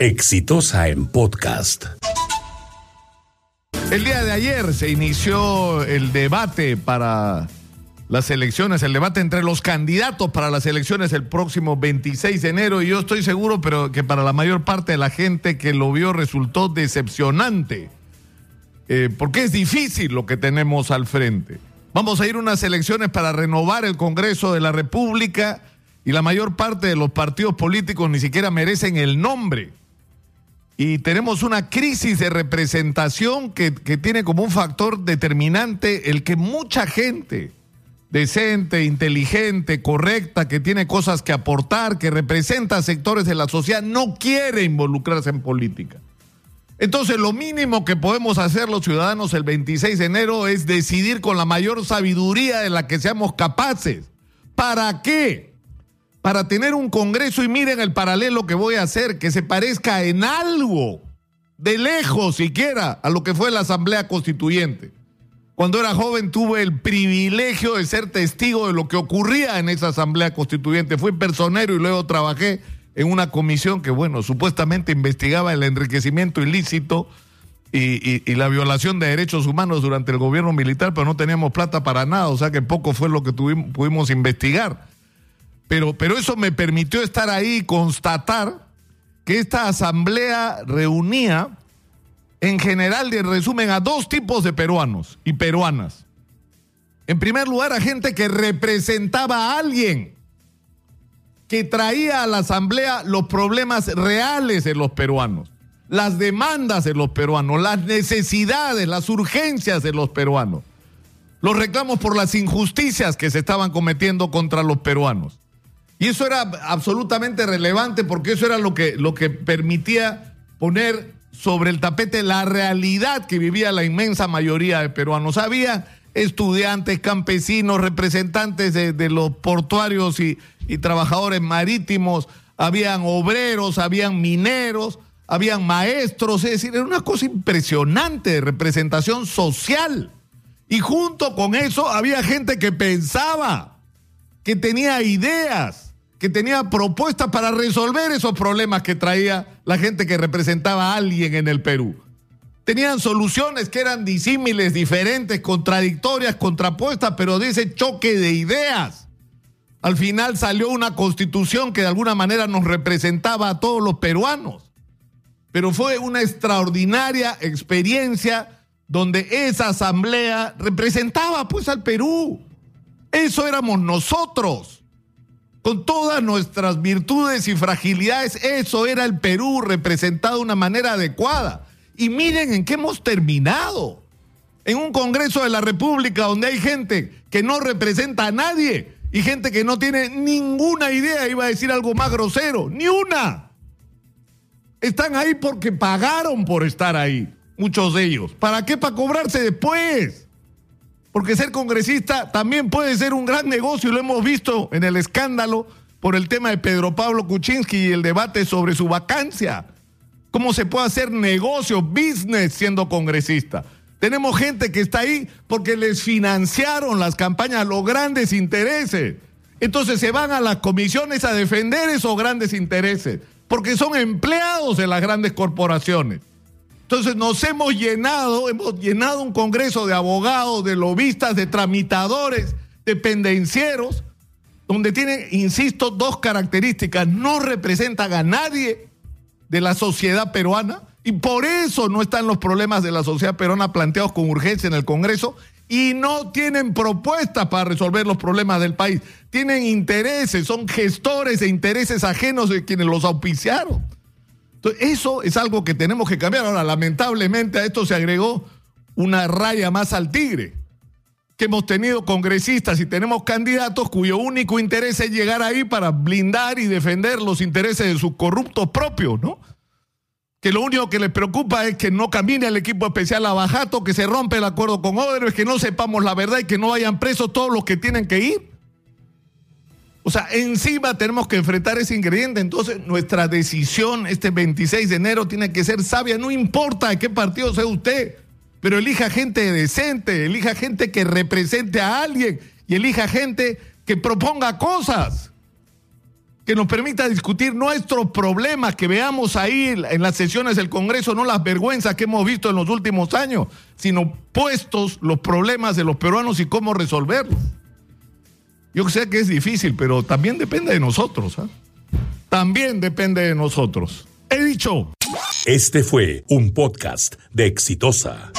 Exitosa en podcast. El día de ayer se inició el debate para las elecciones, el debate entre los candidatos para las elecciones el próximo 26 de enero y yo estoy seguro pero que para la mayor parte de la gente que lo vio resultó decepcionante. Eh, porque es difícil lo que tenemos al frente. Vamos a ir a unas elecciones para renovar el Congreso de la República y la mayor parte de los partidos políticos ni siquiera merecen el nombre y tenemos una crisis de representación que, tiene como un factor determinante el que mucha gente decente, inteligente, correcta, que tiene cosas que aportar, que representa sectores de la sociedad, no quiere involucrarse en política. Entonces, lo mínimo que podemos hacer los ciudadanos el 26 de enero es decidir con la mayor sabiduría de la que seamos capaces. ¿Para qué? Para tener un Congreso y miren el paralelo que voy a hacer, que se parezca en algo, de lejos siquiera, a lo que fue la Asamblea Constituyente. Cuando era joven tuve el privilegio de ser testigo de lo que ocurría en esa Asamblea Constituyente. Fui personero y luego trabajé en una comisión que, bueno, supuestamente investigaba el enriquecimiento ilícito y, la violación de derechos humanos durante el gobierno militar, pero no teníamos plata para nada, o sea que poco fue lo que tuvimos, pudimos investigar. Pero, pero eso me permitió estar ahí y constatar que esta asamblea reunía en general, de resumen, a dos tipos de peruanos y peruanas. En primer lugar, a gente que representaba a alguien, que traía a la asamblea los problemas reales de los peruanos, las demandas de los peruanos, las necesidades, las urgencias de los peruanos, los reclamos por las injusticias que se estaban cometiendo contra los peruanos. Y eso era absolutamente relevante porque eso era lo que, lo que permitía poner sobre el tapete la realidad que vivía la inmensa mayoría de peruanos. Había estudiantes, campesinos, representantes de, los portuarios y, y, trabajadores marítimos, habían obreros, habían mineros, habían maestros, es decir, era una cosa impresionante de representación social. Y junto con eso había gente que pensaba, que tenía ideas que tenía propuestas para resolver esos problemas que traía la gente que representaba a alguien en el Perú. Tenían soluciones que eran disímiles, diferentes, contradictorias, contrapuestas, pero de ese choque de ideas. Al final salió una constitución que de alguna manera nos representaba a todos los peruanos. Pero fue una extraordinaria experiencia donde esa asamblea representaba pues al Perú. Eso éramos nosotros con todas nuestras virtudes y fragilidades, eso era el Perú representado de una manera adecuada. Y miren en qué hemos terminado. En un Congreso de la República donde hay gente que no representa a nadie y gente que no tiene ninguna idea, iba a decir algo más grosero, ni una. Están ahí porque pagaron por estar ahí, muchos de ellos. ¿Para qué? Para cobrarse después. Porque ser congresista también puede ser un gran negocio y lo hemos visto en el escándalo por el tema de Pedro Pablo Kuczynski y el debate sobre su vacancia. ¿Cómo se puede hacer negocio, business siendo congresista? Tenemos gente que está ahí porque les financiaron las campañas los grandes intereses. Entonces se van a las comisiones a defender esos grandes intereses, porque son empleados de las grandes corporaciones. Entonces nos hemos llenado, hemos llenado un congreso de abogados, de lobistas, de tramitadores, de pendencieros, donde tienen, insisto, dos características. No representan a nadie de la sociedad peruana y por eso no están los problemas de la sociedad peruana planteados con urgencia en el Congreso y no tienen propuestas para resolver los problemas del país. Tienen intereses, son gestores de intereses ajenos de quienes los auspiciaron. Entonces, eso es algo que tenemos que cambiar. Ahora, lamentablemente a esto se agregó una raya más al tigre, que hemos tenido congresistas y tenemos candidatos cuyo único interés es llegar ahí para blindar y defender los intereses de sus corruptos propios, ¿no? Que lo único que les preocupa es que no camine el equipo especial a Bajato, que se rompe el acuerdo con es que no sepamos la verdad y que no vayan presos todos los que tienen que ir. O sea, encima tenemos que enfrentar ese ingrediente. Entonces, nuestra decisión este 26 de enero tiene que ser sabia. No importa de qué partido sea usted, pero elija gente decente, elija gente que represente a alguien y elija gente que proponga cosas que nos permita discutir nuestros problemas, que veamos ahí en las sesiones del Congreso no las vergüenzas que hemos visto en los últimos años, sino puestos los problemas de los peruanos y cómo resolverlos. Yo sé que es difícil, pero también depende de nosotros. ¿ah? También depende de nosotros. He dicho. Este fue un podcast de Exitosa.